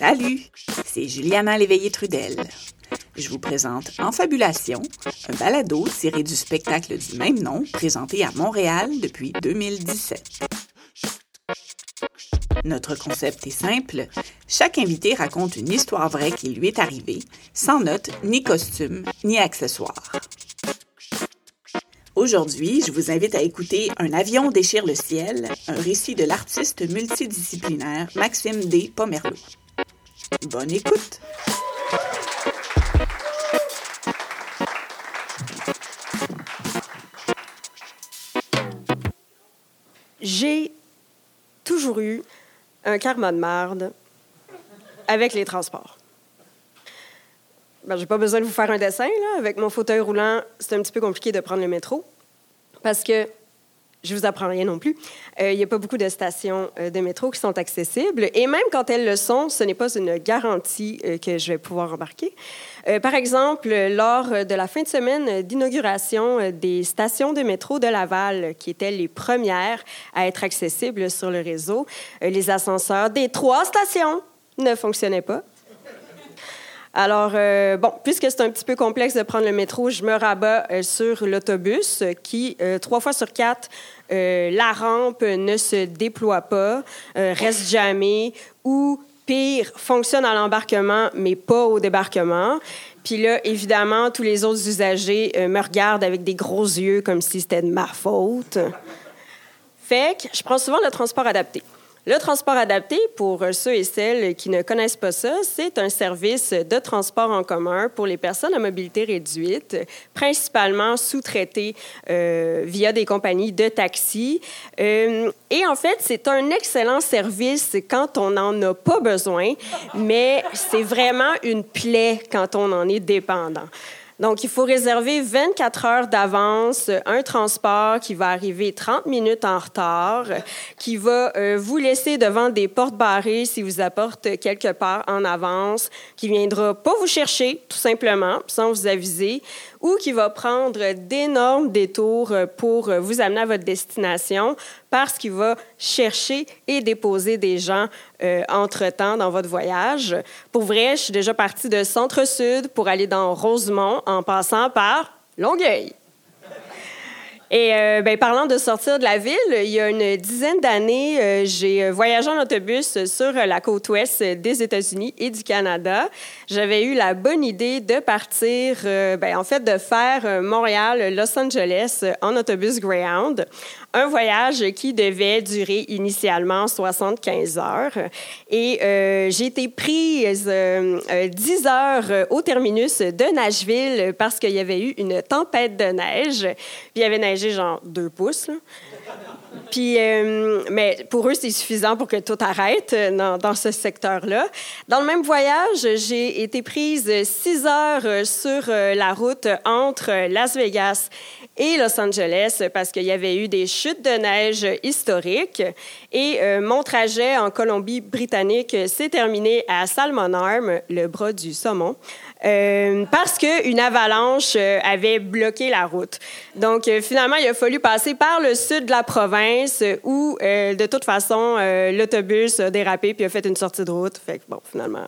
Salut, c'est Juliana Léveillé-Trudel. Je vous présente En Fabulation, un balado tiré du spectacle du même nom présenté à Montréal depuis 2017. Notre concept est simple. Chaque invité raconte une histoire vraie qui lui est arrivée, sans notes, ni costumes, ni accessoires. Aujourd'hui, je vous invite à écouter Un avion déchire le ciel, un récit de l'artiste multidisciplinaire Maxime D. Pomerleau. Bonne écoute! J'ai toujours eu un karma de marde avec les transports. Ben, j'ai pas besoin de vous faire un dessin. Avec mon fauteuil roulant, c'est un petit peu compliqué de prendre le métro parce que je vous apprends rien non plus. Euh, il n'y a pas beaucoup de stations euh, de métro qui sont accessibles. Et même quand elles le sont, ce n'est pas une garantie euh, que je vais pouvoir embarquer. par exemple, lors de la fin de semaine d'inauguration des stations de métro de Laval, qui étaient les premières à être accessibles sur le réseau, les ascenseurs des trois stations ne fonctionnaient pas. Alors, euh, bon, puisque c'est un petit peu complexe de prendre le métro, je me rabats euh, sur l'autobus qui, euh, trois fois sur quatre, la rampe ne se déploie pas, reste jamais ou, pire, fonctionne à l'embarquement, mais pas au débarquement. Puis là, évidemment, tous les autres usagers me regardent avec des gros yeux comme si c'était de ma faute. Fait que je prends souvent le transport adapté. Le transport adapté, pour ceux et celles qui ne connaissent pas ça, c'est un service de transport en commun pour les personnes à mobilité réduite, principalement sous-traité euh, via des compagnies de taxi. Euh, et en fait, c'est un excellent service quand on n'en a pas besoin, mais c'est vraiment une plaie quand on en est dépendant. Donc, il faut réserver 24 heures d'avance un transport qui va arriver 30 minutes en retard, qui va euh, vous laisser devant des portes barrées si vous apporte quelque part en avance, qui viendra pas vous chercher, tout simplement, sans vous aviser, ou qui va prendre d'énormes détours pour vous amener à votre destination parce qu'il va chercher et déposer des gens euh, entre-temps dans votre voyage. Pour vrai, je suis déjà partie de Centre-Sud pour aller dans Rosemont en passant par Longueuil. Et euh, ben, parlant de sortir de la ville, il y a une dizaine d'années, euh, j'ai voyagé en autobus sur la côte ouest des États-Unis et du Canada. J'avais eu la bonne idée de partir, euh, ben, en fait, de faire Montréal-Los Angeles en autobus Greyhound un voyage qui devait durer initialement 75 heures. Et euh, j'ai été prise euh, 10 heures au terminus de Nashville parce qu'il y avait eu une tempête de neige. Il y avait neigé genre deux pouces. Puis, euh, mais pour eux, c'est suffisant pour que tout arrête dans, dans ce secteur-là. Dans le même voyage, j'ai été prise six heures sur euh, la route entre Las Vegas et Los Angeles parce qu'il y avait eu des chutes de neige historiques. Et euh, mon trajet en Colombie-Britannique s'est terminé à Salmon Arm, le bras du saumon, euh, parce qu'une avalanche euh, avait bloqué la route. Donc, finalement, il a fallu passer par le sud de la province où, de toute façon, l'autobus a dérapé puis a fait une sortie de route. Fait que, bon, finalement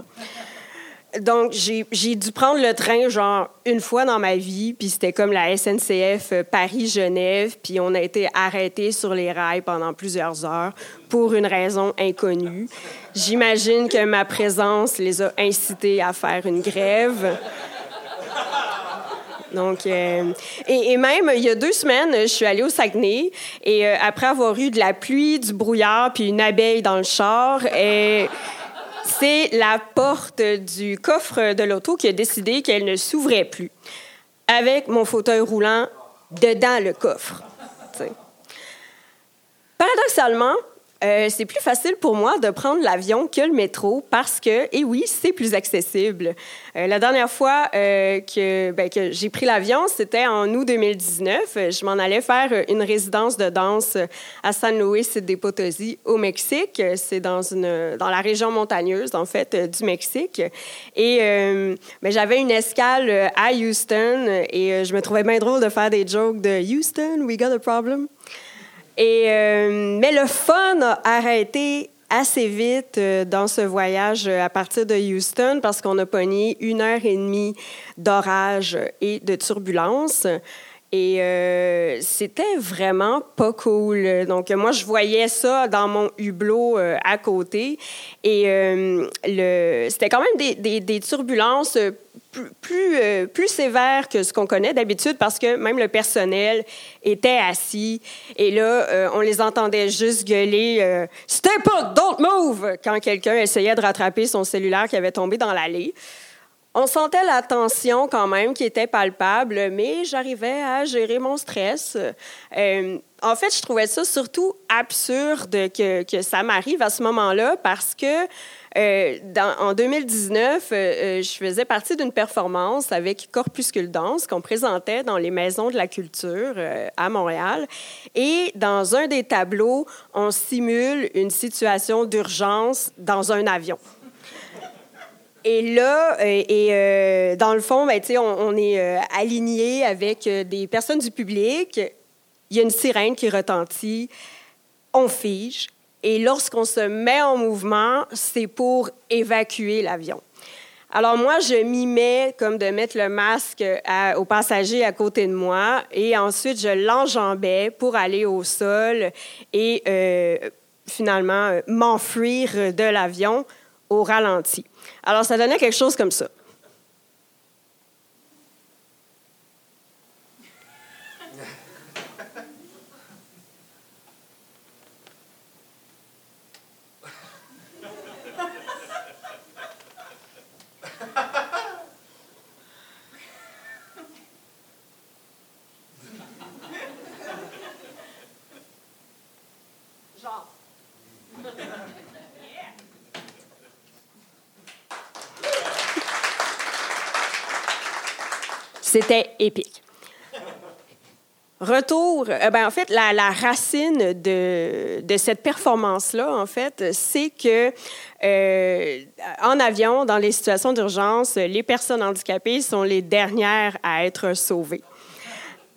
donc, j'ai dû prendre le train, genre, une fois dans ma vie, puis c'était comme la SNCF euh, Paris-Genève, puis on a été arrêtés sur les rails pendant plusieurs heures pour une raison inconnue. J'imagine que ma présence les a incités à faire une grève. Donc, euh, et, même, il y a deux semaines, je suis allée au Saguenay, et euh, après avoir eu de la pluie, du brouillard, puis une abeille dans le char, et c'est la porte du coffre de l'auto qui a décidé qu'elle ne s'ouvrait plus, avec mon fauteuil roulant dedans le coffre. Paradoxalement, euh, c'est plus facile pour moi de prendre l'avion que le métro parce que, et oui, c'est plus accessible. Euh, la dernière fois euh, que, ben, que j'ai pris l'avion, c'était en août 2019. Je m'en allais faire une résidence de danse à San Luis de Potosí, au Mexique. C'est dans, une, dans la région montagneuse, en fait, du Mexique. Et ben, j'avais une escale à Houston et je me trouvais bien drôle de faire des jokes de Houston, we got a problem. Euh, mais le fun a arrêté assez vite dans ce voyage à partir de Houston parce qu'on a pogné une heure et demie d'orage et de turbulence. Et euh, c'était vraiment pas cool. Donc, moi, je voyais ça dans mon hublot euh, à côté. Et euh, c'était quand même des turbulences plus, plus, sévères que ce qu'on connaît d'habitude parce que même le personnel était assis. Et là, on les entendait juste gueuler Step up, don't move! quand quelqu'un essayait de rattraper son cellulaire qui avait tombé dans l'allée. On sentait la tension quand même qui était palpable, mais j'arrivais à gérer mon stress. En fait, je trouvais ça surtout absurde que, ça m'arrive à ce moment-là parce que euh, en 2019, euh, euh, je faisais partie d'une performance avec Corpuscule Danse qu'on présentait dans les maisons de la culture à Montréal. Et dans un des tableaux, on simule une situation d'urgence dans un avion. Et là, et, dans le fond, ben, on, est aligné avec des personnes du public. Il y a une sirène qui retentit. On fige. Et lorsqu'on se met en mouvement, c'est pour évacuer l'avion. Alors moi, je m'y mets comme de mettre le masque à, aux passagers à côté de moi et ensuite je l'enjambais pour aller au sol et euh, finalement m'enfuir de l'avion au ralenti. Alors, ça donnait quelque chose comme ça. C'était épique. Retour, euh, ben en fait, la, racine de, de cette performance-là, en fait, c'est que euh, en avion, dans les situations d'urgence, les personnes handicapées sont les dernières à être sauvées.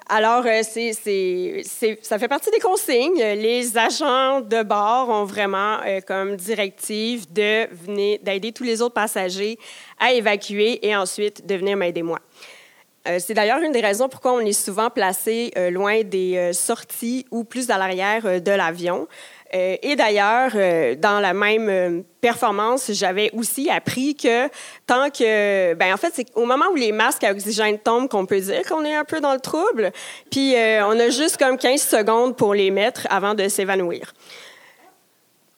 Alors, euh, ça fait partie des consignes. Les agents de bord ont vraiment euh, comme directive de venir, d'aider tous les autres passagers à évacuer et ensuite de venir m'aider moi. Euh, c'est d'ailleurs une des raisons pourquoi on est souvent placé euh, loin des euh, sorties ou plus à l'arrière de l'avion. et d'ailleurs, dans la même performance, j'avais aussi appris que tant que, ben en fait, c'est au moment où les masques à oxygène tombent qu'on peut dire qu'on est un peu dans le trouble. Puis on a juste comme 15 secondes pour les mettre avant de s'évanouir.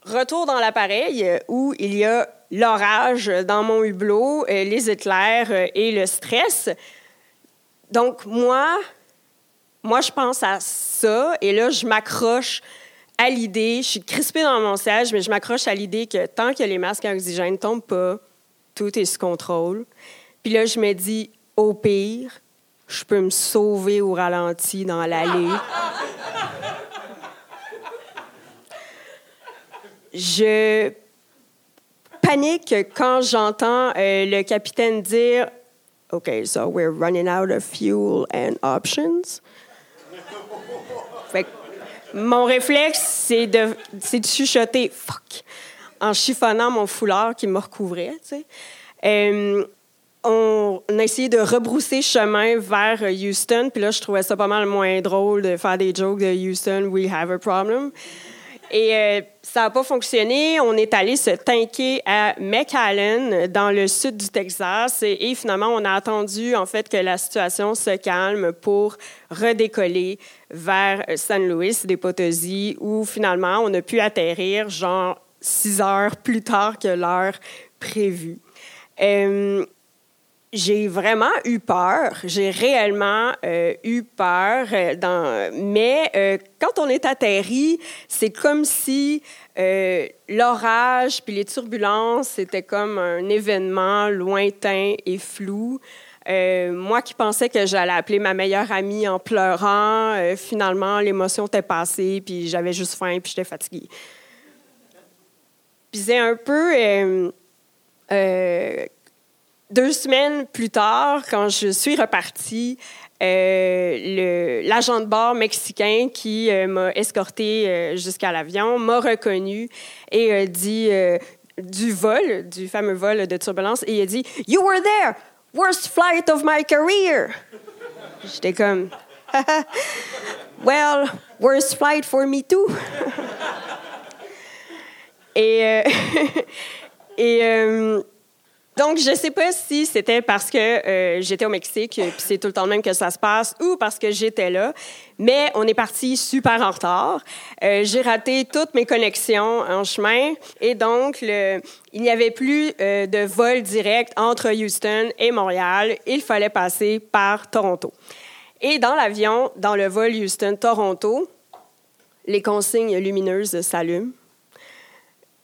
Retour dans l'appareil où il y a l'orage dans mon hublot, les éclairs et le stress. Donc, moi, moi, je pense à ça et là, je m'accroche à l'idée, je suis crispée dans mon siège, mais je m'accroche à l'idée que tant que les masques à oxygène ne tombent pas, tout est sous contrôle. Puis là, je me dis, au pire, je peux me sauver au ralenti dans l'allée. je panique quand j'entends euh, le capitaine dire OK, so we're running out of fuel and options. Fait mon réflexe, c'est de, chuchoter fuck en chiffonnant mon foulard qui me recouvrait. Tu sais. Euh, on, a essayé de rebrousser chemin vers Houston, puis là, je trouvais ça pas mal moins drôle de faire des jokes de Houston, we have a problem. Et euh, ça n'a pas fonctionné. On est allé se tanker à McAllen, dans le sud du Texas. Et, finalement, on a attendu, en fait, que la situation se calme pour redécoller vers San Luis des Potosí, où finalement, on a pu atterrir, genre, six heures plus tard que l'heure prévue. Euh, j'ai vraiment eu peur. J'ai réellement euh, eu peur. Euh. Mais euh, quand on est atterri, c'est comme si l'orage puis les turbulences, c'était comme un événement lointain et flou. moi qui pensais que j'allais appeler ma meilleure amie en pleurant, finalement, l'émotion était passée, puis j'avais juste faim, puis j'étais fatiguée. Puis c'est un peu deux semaines plus tard, quand je suis repartie, euh, l'agent de bord mexicain qui euh, m'a escorté euh, jusqu'à l'avion m'a reconnu et dit du vol, du fameux vol de turbulence, et il a dit You were there, worst flight of my career. J'étais comme Well, worst flight for me too. et et donc, je ne sais pas si c'était parce que euh, j'étais au Mexique, puis c'est tout le temps le même que ça se passe, ou parce que j'étais là, mais on est parti super en retard. Euh, j'ai raté toutes mes connexions en chemin, et donc il n'y avait plus euh, de vol direct entre Houston et Montréal. Il fallait passer par Toronto. Et dans l'avion, dans le vol Houston-Toronto, les consignes lumineuses s'allument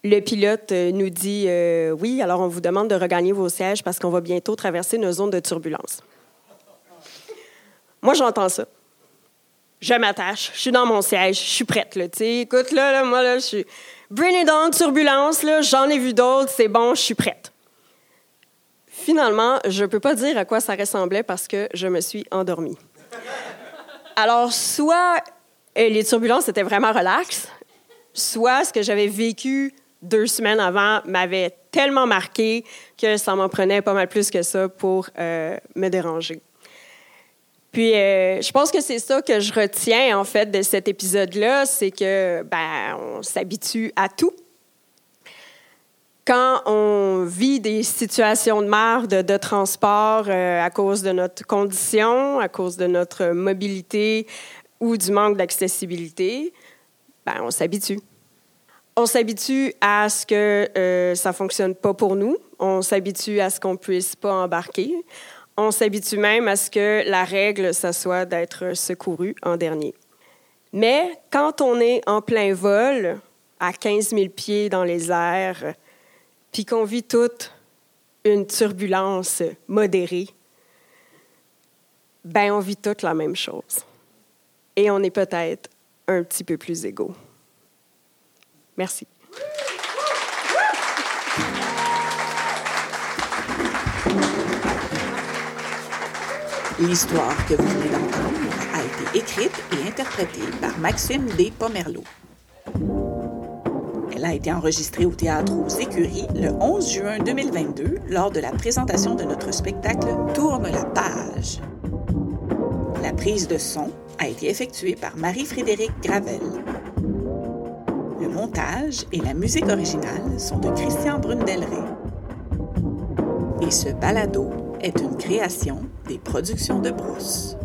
le pilote euh, nous dit euh, Oui, alors on vous demande de regagner vos sièges parce qu'on va bientôt traverser nos zones de turbulence. Moi, j'entends ça. Je m'attache, je suis dans mon siège, je suis prête. Là, écoute, là, moi, là, je suis. Bring it on, turbulence, j'en ai vu d'autres, c'est bon, je suis prête. Finalement, je ne peux pas dire à quoi ça ressemblait parce que je me suis endormie. Alors, soit euh, les turbulences étaient vraiment relaxes, soit ce que j'avais vécu deux semaines avant m'avait tellement marqué que ça m'en prenait pas mal plus que ça pour euh, me déranger. Puis, euh, je pense que c'est ça que je retiens, en fait, de cet épisode-là, c'est que, ben, on s'habitue à tout. Quand on vit des situations de merde de, transport euh, à cause de notre condition, à cause de notre mobilité ou du manque d'accessibilité, ben, on s'habitue. On s'habitue à ce que euh, ça fonctionne pas pour nous. On s'habitue à ce qu'on puisse pas embarquer. On s'habitue même à ce que la règle, ça soit d'être secouru en dernier. Mais quand on est en plein vol, à 15 000 pieds dans les airs, puis qu'on vit toute une turbulence modérée, ben on vit toute la même chose. Et on est peut-être un petit peu plus égaux. Merci. L'histoire que vous venez d'entendre a été écrite et interprétée par Maxime D. Pomerleau. Elle a été enregistrée au théâtre aux Écuries le 11 juin 2022 lors de la présentation de notre spectacle Tourne la page. La prise de son a été effectuée par Marie-Frédérique Gravel montage et la musique originale sont de Christian Brundelray. Et ce balado est une création des productions de Brousse.